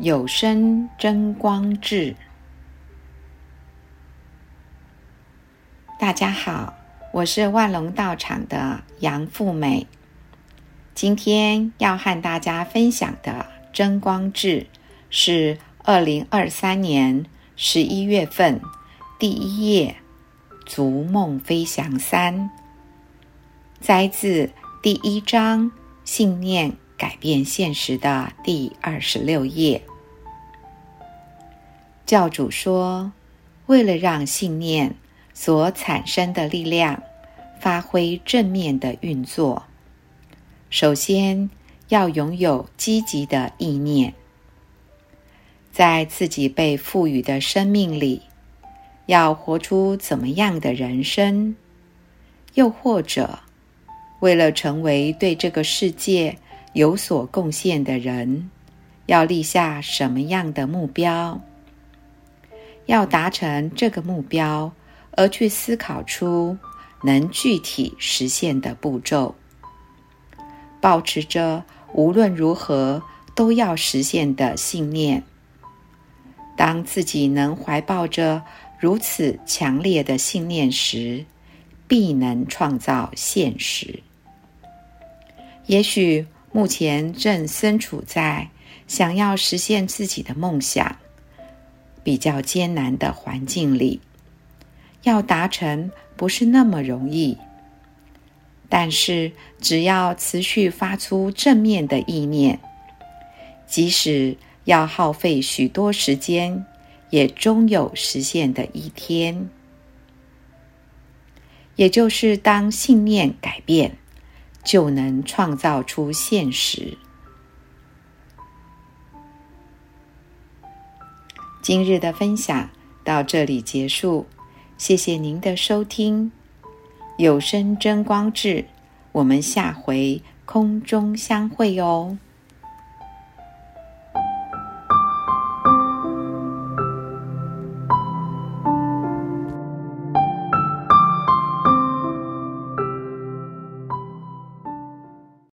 有声真光志。大家好，我是万隆道场的杨富美。今天要和大家分享的真光志是二零二三年十一月份第一页《逐梦飞翔三》，摘自第一章“信念改变现实”的第二十六页。教主说：“为了让信念所产生的力量发挥正面的运作，首先要拥有积极的意念，在自己被赋予的生命里，要活出怎么样的人生？又或者，为了成为对这个世界有所贡献的人，要立下什么样的目标？”要达成这个目标，而去思考出能具体实现的步骤，保持着无论如何都要实现的信念。当自己能怀抱着如此强烈的信念时，必能创造现实。也许目前正身处在想要实现自己的梦想。比较艰难的环境里，要达成不是那么容易。但是，只要持续发出正面的意念，即使要耗费许多时间，也终有实现的一天。也就是，当信念改变，就能创造出现实。今日的分享到这里结束，谢谢您的收听。有声真光志，我们下回空中相会哦。